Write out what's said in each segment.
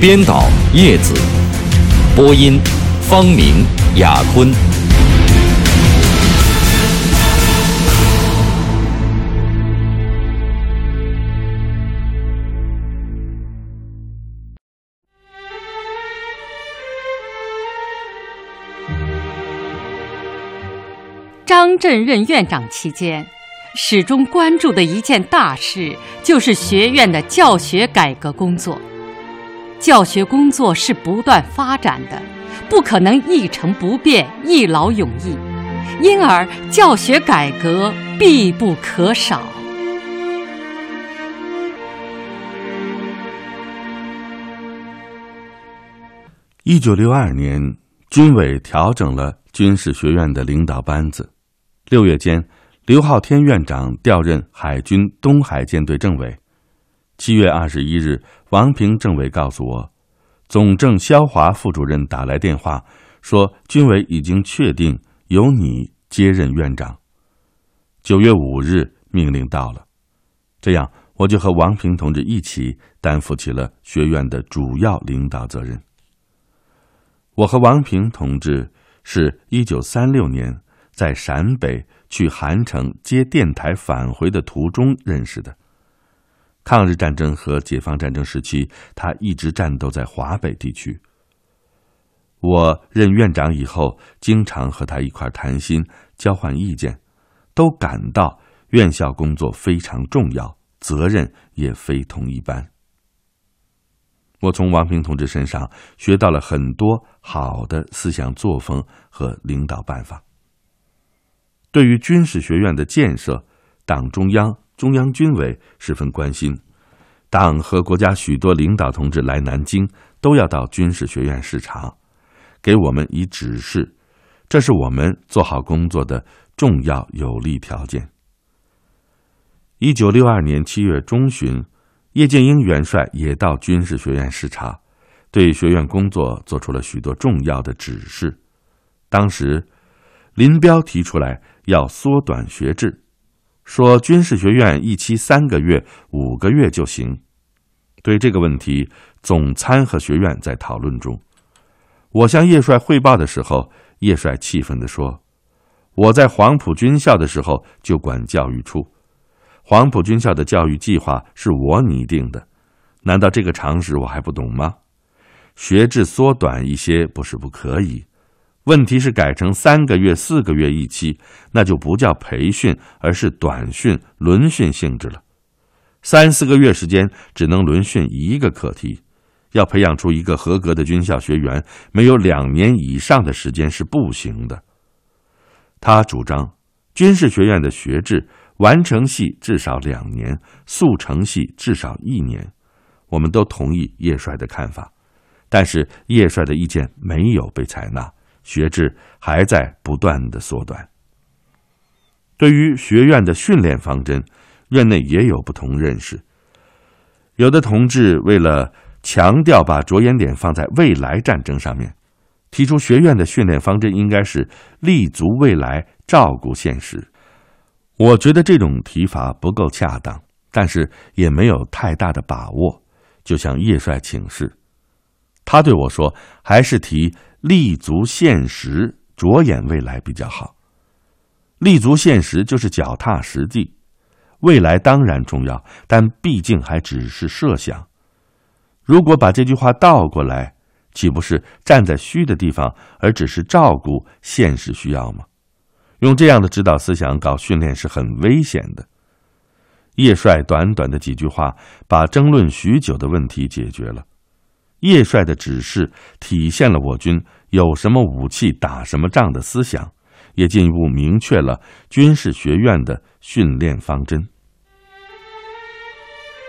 编导叶子，播音方明、雅坤。张震任院长期间，始终关注的一件大事，就是学院的教学改革工作。教学工作是不断发展的，不可能一成不变、一劳永逸，因而教学改革必不可少。一九六二年，军委调整了军事学院的领导班子。六月间，刘浩天院长调任海军东海舰队政委。七月二十一日，王平政委告诉我，总政肖华副主任打来电话，说军委已经确定由你接任院长。九月五日，命令到了，这样我就和王平同志一起担负起了学院的主要领导责任。我和王平同志是一九三六年在陕北去韩城接电台返回的途中认识的。抗日战争和解放战争时期，他一直战斗在华北地区。我任院长以后，经常和他一块谈心、交换意见，都感到院校工作非常重要，责任也非同一般。我从王平同志身上学到了很多好的思想作风和领导办法。对于军事学院的建设，党中央。中央军委十分关心，党和国家许多领导同志来南京，都要到军事学院视察，给我们以指示，这是我们做好工作的重要有利条件。一九六二年七月中旬，叶剑英元帅也到军事学院视察，对学院工作做出了许多重要的指示。当时，林彪提出来要缩短学制。说军事学院一期三个月、五个月就行。对这个问题，总参和学院在讨论中。我向叶帅汇报的时候，叶帅气愤地说：“我在黄埔军校的时候就管教育处，黄埔军校的教育计划是我拟定的，难道这个常识我还不懂吗？学制缩短一些不是不可以。”问题是改成三个月、四个月一期，那就不叫培训，而是短训、轮训性质了。三四个月时间只能轮训一个课题，要培养出一个合格的军校学员，没有两年以上的时间是不行的。他主张军事学院的学制完成系至少两年，速成系至少一年。我们都同意叶帅的看法，但是叶帅的意见没有被采纳。学制还在不断的缩短。对于学院的训练方针，院内也有不同认识。有的同志为了强调把着眼点放在未来战争上面，提出学院的训练方针应该是立足未来，照顾现实。我觉得这种提法不够恰当，但是也没有太大的把握，就向叶帅请示。他对我说：“还是提。”立足现实，着眼未来比较好。立足现实就是脚踏实地，未来当然重要，但毕竟还只是设想。如果把这句话倒过来，岂不是站在虚的地方，而只是照顾现实需要吗？用这样的指导思想搞训练是很危险的。叶帅短短的几句话，把争论许久的问题解决了。叶帅的指示体现了我军有什么武器打什么仗的思想，也进一步明确了军事学院的训练方针。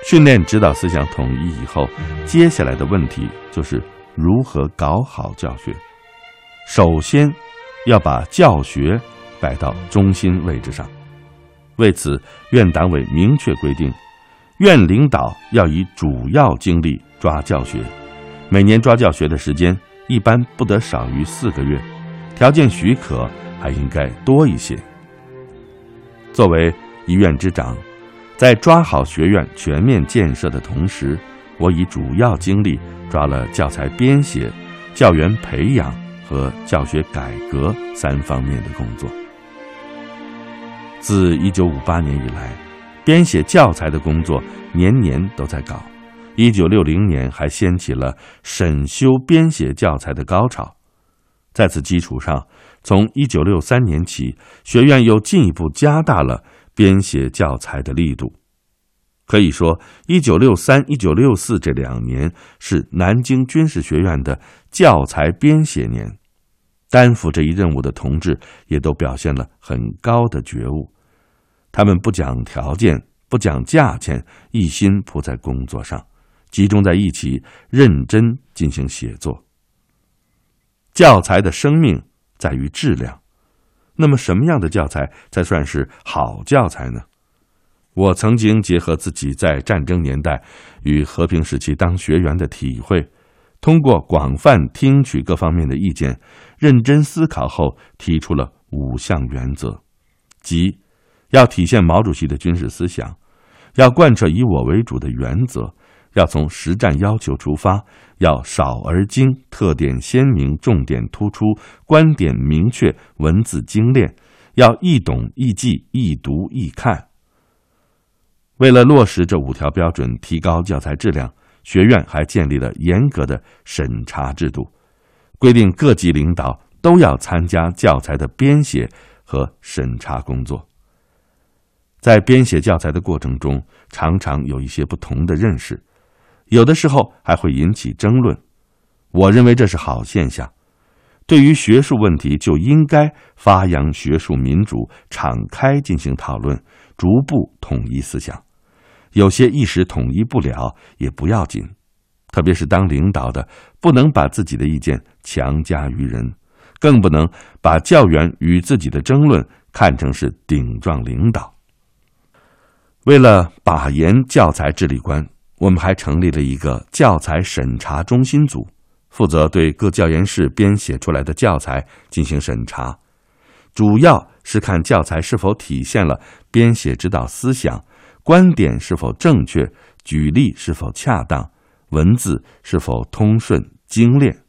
训练指导思想统一以后，接下来的问题就是如何搞好教学。首先，要把教学摆到中心位置上。为此，院党委明确规定，院领导要以主要精力抓教学，每年抓教学的时间一般不得少于四个月，条件许可还应该多一些。作为一院之长，在抓好学院全面建设的同时，我以主要精力抓了教材编写、教员培养和教学改革三方面的工作。自一九五八年以来，编写教材的工作年年都在搞。一九六零年还掀起了审修编写教材的高潮。在此基础上，从一九六三年起，学院又进一步加大了编写教材的力度。可以说，一九六三、一九六四这两年是南京军事学院的教材编写年。担负这一任务的同志也都表现了很高的觉悟，他们不讲条件，不讲价钱，一心扑在工作上，集中在一起，认真进行写作。教材的生命在于质量，那么什么样的教材才算是好教材呢？我曾经结合自己在战争年代与和平时期当学员的体会。通过广泛听取各方面的意见，认真思考后，提出了五项原则，即要体现毛主席的军事思想，要贯彻以我为主的原则，要从实战要求出发，要少而精，特点鲜明，重点突出，观点明确，文字精炼，要易懂易记，易读易看。为了落实这五条标准，提高教材质量。学院还建立了严格的审查制度，规定各级领导都要参加教材的编写和审查工作。在编写教材的过程中，常常有一些不同的认识，有的时候还会引起争论。我认为这是好现象。对于学术问题，就应该发扬学术民主，敞开进行讨论，逐步统一思想。有些一时统一不了也不要紧，特别是当领导的，不能把自己的意见强加于人，更不能把教员与自己的争论看成是顶撞领导。为了把严教材治理观，我们还成立了一个教材审查中心组，负责对各教研室编写出来的教材进行审查，主要是看教材是否体现了编写指导思想。观点是否正确？举例是否恰当？文字是否通顺精炼？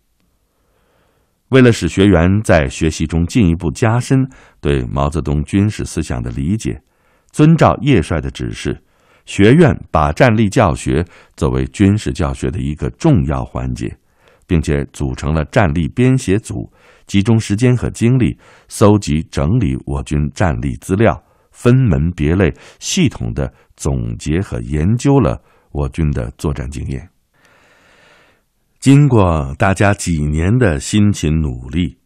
为了使学员在学习中进一步加深对毛泽东军事思想的理解，遵照叶帅的指示，学院把战力教学作为军事教学的一个重要环节，并且组成了战力编写组，集中时间和精力搜集整理我军战力资料。分门别类、系统的总结和研究了我军的作战经验。经过大家几年的辛勤努力，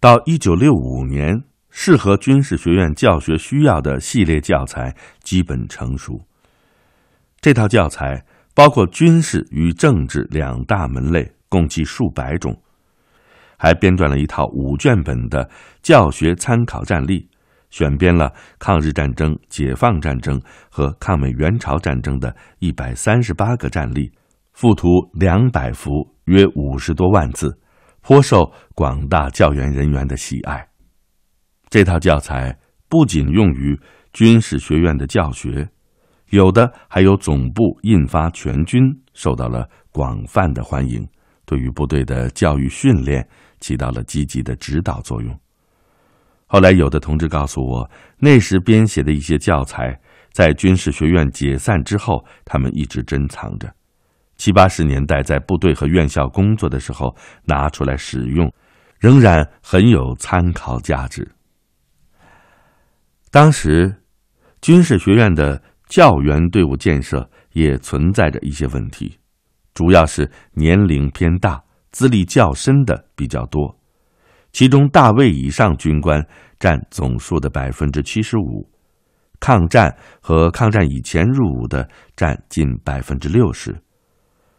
到一九六五年，适合军事学院教学需要的系列教材基本成熟。这套教材包括军事与政治两大门类，共计数百种，还编撰了一套五卷本的教学参考战例。选编了抗日战争、解放战争和抗美援朝战争的一百三十八个战例，附图两百幅，约五十多万字，颇受广大教员人员的喜爱。这套教材不仅用于军事学院的教学，有的还有总部印发全军，受到了广泛的欢迎，对于部队的教育训练起到了积极的指导作用。后来，有的同志告诉我，那时编写的一些教材，在军事学院解散之后，他们一直珍藏着。七八十年代在部队和院校工作的时候，拿出来使用，仍然很有参考价值。当时，军事学院的教员队伍建设也存在着一些问题，主要是年龄偏大、资历较深的比较多。其中大尉以上军官占总数的百分之七十五，抗战和抗战以前入伍的占近百分之六十，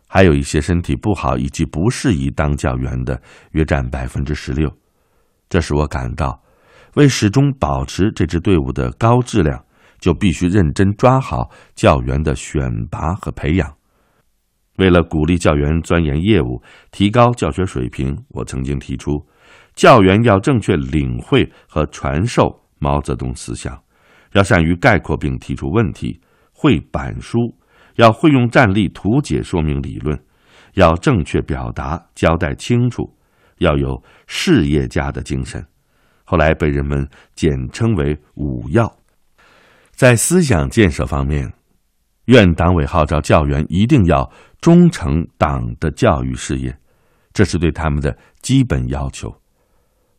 还有一些身体不好以及不适宜当教员的，约占百分之十六。这使我感到，为始终保持这支队伍的高质量，就必须认真抓好教员的选拔和培养。为了鼓励教员钻研业务、提高教学水平，我曾经提出，教员要正确领会和传授毛泽东思想，要善于概括并提出问题，会板书。要会用战例图解说明理论，要正确表达交代清楚，要有事业家的精神。后来被人们简称为“五要”。在思想建设方面，院党委号召教员一定要忠诚党的教育事业，这是对他们的基本要求。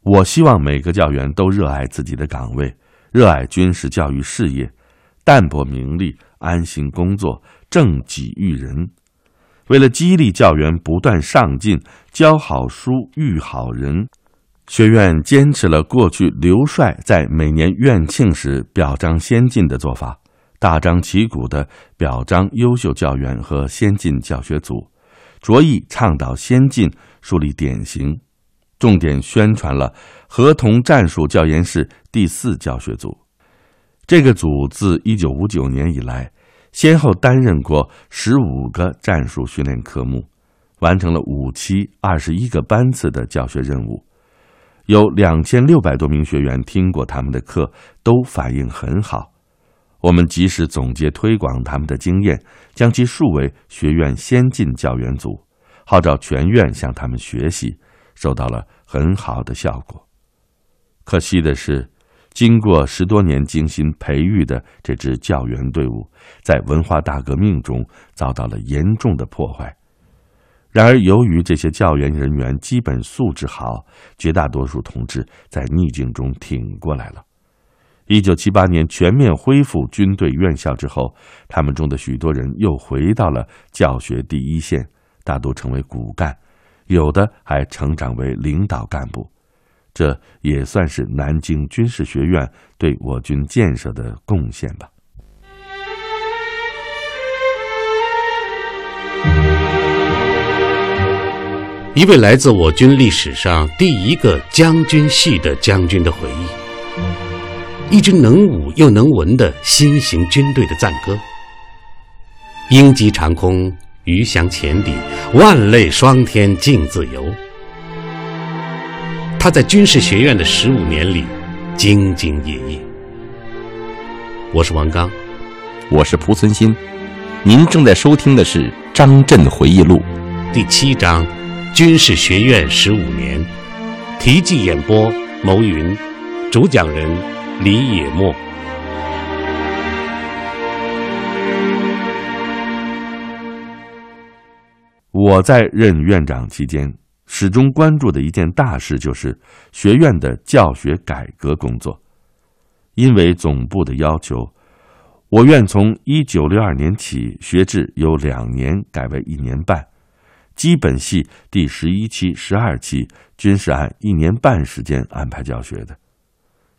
我希望每个教员都热爱自己的岗位，热爱军事教育事业，淡泊名利，安心工作。正己育人，为了激励教员不断上进、教好书、育好人，学院坚持了过去刘帅在每年院庆时表彰先进的做法，大张旗鼓地表彰优秀教员和先进教学组，着意倡导先进，树立典型，重点宣传了合同战术教研室第四教学组。这个组自一九五九年以来。先后担任过十五个战术训练科目，完成了五期二十一个班次的教学任务，有两千六百多名学员听过他们的课，都反应很好。我们及时总结推广他们的经验，将其树为学院先进教员组，号召全院向他们学习，收到了很好的效果。可惜的是。经过十多年精心培育的这支教员队伍，在文化大革命中遭到了严重的破坏。然而，由于这些教员人员基本素质好，绝大多数同志在逆境中挺过来了。一九七八年全面恢复军队院校之后，他们中的许多人又回到了教学第一线，大多成为骨干，有的还成长为领导干部。这也算是南京军事学院对我军建设的贡献吧。一位来自我军历史上第一个将军系的将军的回忆，一支能武又能文的新型军队的赞歌：鹰击长空，鱼翔浅底，万类霜天竞自由。他在军事学院的十五年里，兢兢业业。我是王刚，我是蒲存昕，您正在收听的是《张震回忆录》第七章《军事学院十五年》，题记演播：牟云，主讲人李野墨。我在任院长期间。始终关注的一件大事就是学院的教学改革工作。因为总部的要求，我院从一九六二年起，学制由两年改为一年半，基本系第十一期、十二期均是按一年半时间安排教学的。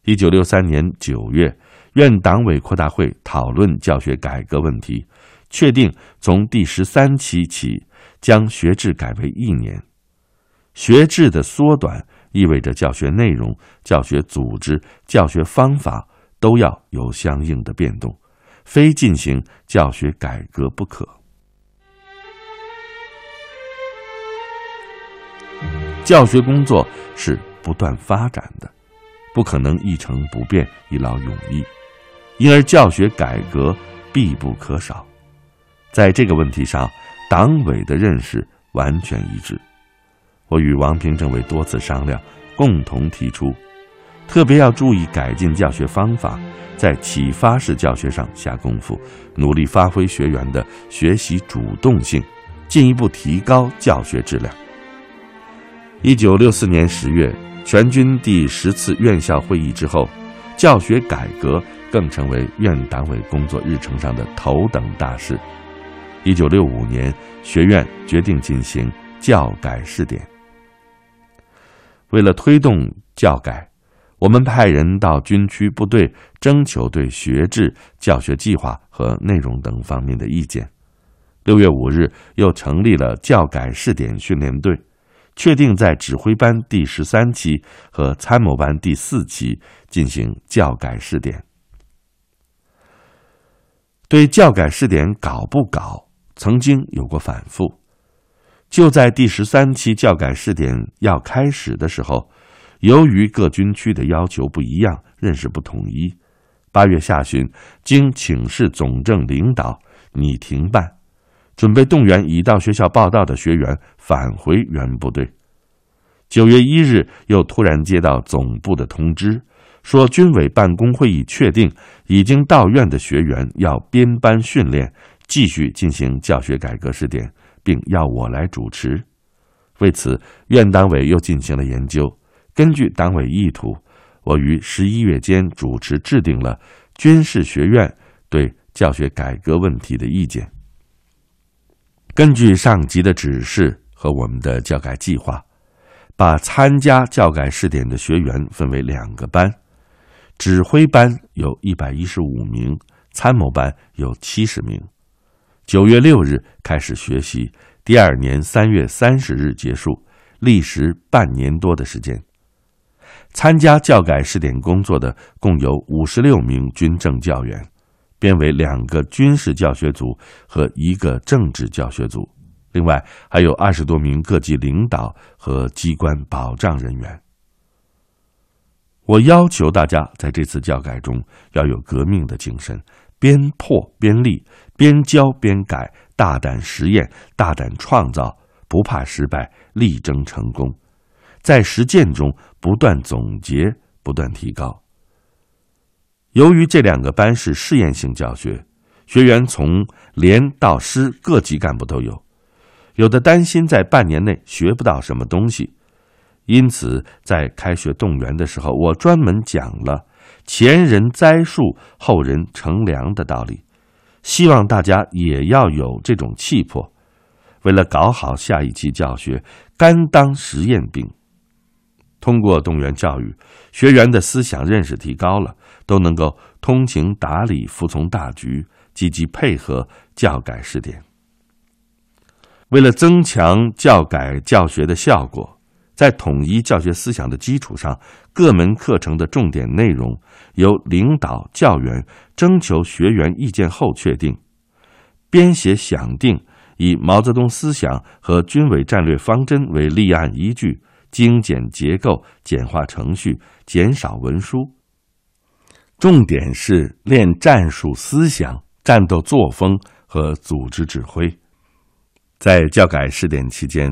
一九六三年九月，院党委扩大会讨论教学改革问题，确定从第十三期起将学制改为一年。学制的缩短意味着教学内容、教学组织、教学方法都要有相应的变动，非进行教学改革不可。教学工作是不断发展的，不可能一成不变、一劳永逸，因而教学改革必不可少。在这个问题上，党委的认识完全一致。我与王平政委多次商量，共同提出，特别要注意改进教学方法，在启发式教学上下功夫，努力发挥学员的学习主动性，进一步提高教学质量。一九六四年十月，全军第十次院校会议之后，教学改革更成为院党委工作日程上的头等大事。一九六五年，学院决定进行教改试点。为了推动教改，我们派人到军区部队征求对学制、教学计划和内容等方面的意见。六月五日，又成立了教改试点训练队，确定在指挥班第十三期和参谋班第四期进行教改试点。对教改试点搞不搞，曾经有过反复。就在第十三期教改试点要开始的时候，由于各军区的要求不一样，认识不统一，八月下旬，经请示总政领导，拟停办。准备动员已到学校报到的学员返回原部队。九月一日，又突然接到总部的通知，说军委办公会议确定，已经到院的学员要编班训练，继续进行教学改革试点，并要我来主持。为此，院党委又进行了研究。根据党委意图，我于十一月间主持制定了军事学院对教学改革问题的意见。根据上级的指示和我们的教改计划，把参加教改试点的学员分为两个班，指挥班有一百一十五名，参谋班有七十名。九月六日开始学习，第二年三月三十日结束，历时半年多的时间。参加教改试点工作的共有五十六名军政教员。编为两个军事教学组和一个政治教学组，另外还有二十多名各级领导和机关保障人员。我要求大家在这次教改中要有革命的精神，边破边立，边教边改，大胆实验，大胆创造，不怕失败，力争成功，在实践中不断总结，不断提高。由于这两个班是试验性教学，学员从连到师各级干部都有，有的担心在半年内学不到什么东西，因此在开学动员的时候，我专门讲了“前人栽树，后人乘凉”的道理，希望大家也要有这种气魄，为了搞好下一期教学，甘当实验兵。通过动员教育，学员的思想认识提高了。都能够通情达理、服从大局、积极配合教改试点。为了增强教改教学的效果，在统一教学思想的基础上，各门课程的重点内容由领导教员征求学员意见后确定，编写响定，以毛泽东思想和军委战略方针为立案依据，精简结构、简化程序、减少文书。重点是练战术思想、战斗作风和组织指挥。在教改试点期间，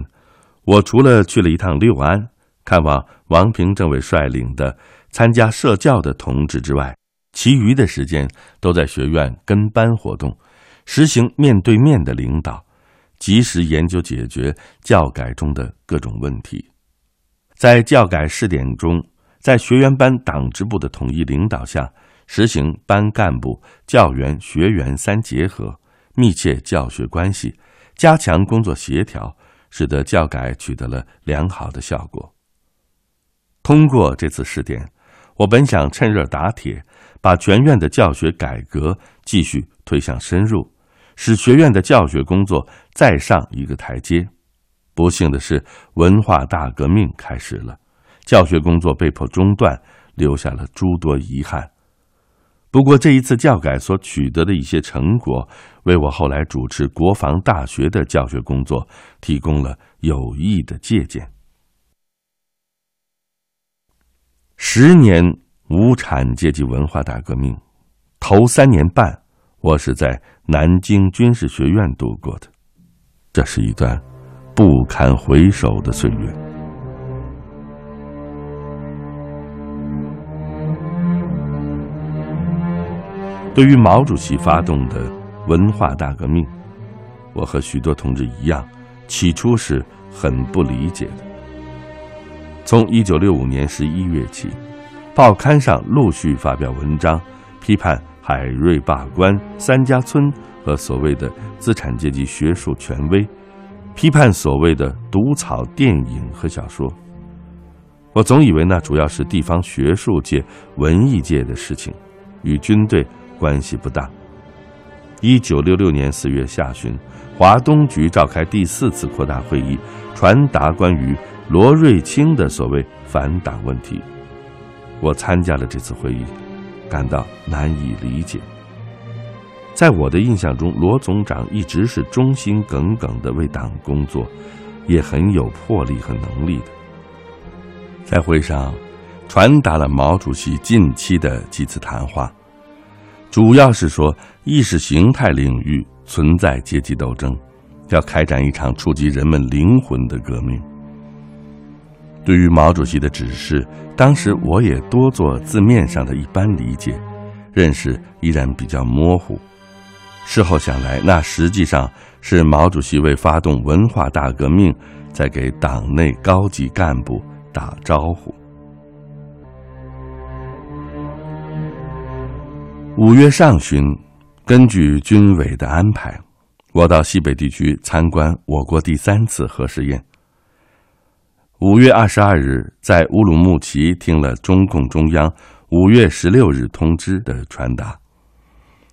我除了去了一趟六安，看望王平政委率领的参加社教的同志之外，其余的时间都在学院跟班活动，实行面对面的领导，及时研究解决教改中的各种问题。在教改试点中。在学员班党支部的统一领导下，实行班干部、教员、学员三结合，密切教学关系，加强工作协调，使得教改取得了良好的效果。通过这次试点，我本想趁热打铁，把全院的教学改革继续推向深入，使学院的教学工作再上一个台阶。不幸的是，文化大革命开始了。教学工作被迫中断，留下了诸多遗憾。不过，这一次教改所取得的一些成果，为我后来主持国防大学的教学工作提供了有益的借鉴。十年无产阶级文化大革命，头三年半，我是在南京军事学院度过的，这是一段不堪回首的岁月。对于毛主席发动的文化大革命，我和许多同志一样，起初是很不理解的。从一九六五年十一月起，报刊上陆续发表文章，批判海瑞罢官、三家村和所谓的资产阶级学术权威，批判所谓的毒草电影和小说。我总以为那主要是地方学术界、文艺界的事情，与军队。关系不大，一九六六年四月下旬，华东局召开第四次扩大会议，传达关于罗瑞卿的所谓反党问题。我参加了这次会议，感到难以理解。在我的印象中，罗总长一直是忠心耿耿的为党工作，也很有魄力和能力的。在会上，传达了毛主席近期的几次谈话。主要是说，意识形态领域存在阶级斗争，要开展一场触及人们灵魂的革命。对于毛主席的指示，当时我也多做字面上的一般理解，认识依然比较模糊。事后想来，那实际上是毛主席为发动文化大革命，在给党内高级干部打招呼。五月上旬，根据军委的安排，我到西北地区参观我国第三次核试验。五月二十二日，在乌鲁木齐听了中共中央五月十六日通知的传达。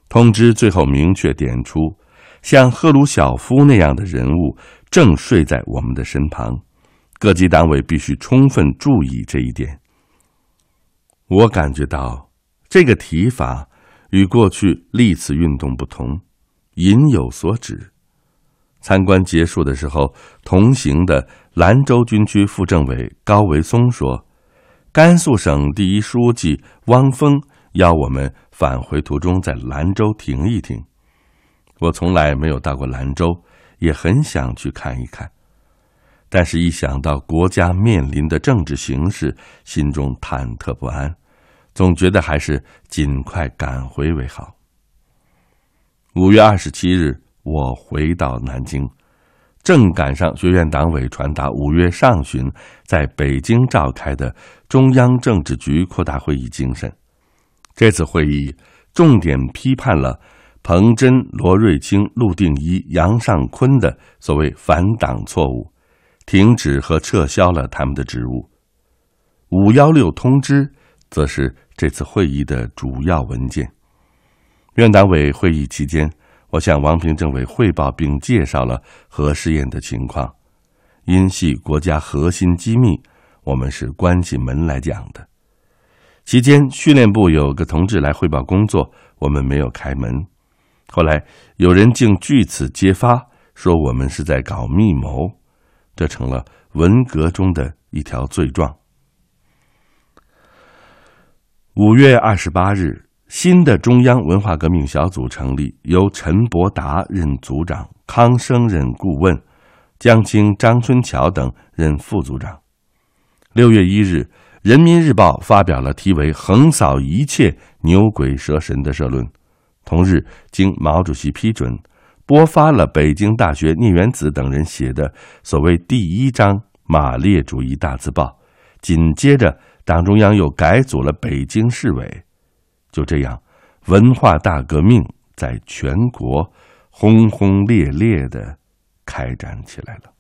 通知最后明确点出，像赫鲁晓夫那样的人物正睡在我们的身旁，各级党委必须充分注意这一点。我感觉到这个提法。与过去历次运动不同，隐有所指。参观结束的时候，同行的兰州军区副政委高维松说：“甘肃省第一书记汪峰邀我们返回途中在兰州停一停。我从来没有到过兰州，也很想去看一看，但是一想到国家面临的政治形势，心中忐忑不安。”总觉得还是尽快赶回为好。五月二十七日，我回到南京，正赶上学院党委传达五月上旬在北京召开的中央政治局扩大会议精神。这次会议重点批判了彭真、罗瑞卿、陆定一、杨尚昆的所谓反党错误，停止和撤销了他们的职务。五幺六通知则是。这次会议的主要文件。院党委会议期间，我向王平政委汇报并介绍了核试验的情况。因系国家核心机密，我们是关起门来讲的。期间，训练部有个同志来汇报工作，我们没有开门。后来有人竟据此揭发，说我们是在搞密谋，这成了文革中的一条罪状。五月二十八日，新的中央文化革命小组成立，由陈伯达任组长，康生任顾问，江青、张春桥等任副组长。六月一日，《人民日报》发表了题为“横扫一切牛鬼蛇神”的社论。同日，经毛主席批准，播发了北京大学聂元子等人写的所谓“第一章马列主义大字报”。紧接着。党中央又改组了北京市委，就这样，文化大革命在全国轰轰烈烈的开展起来了。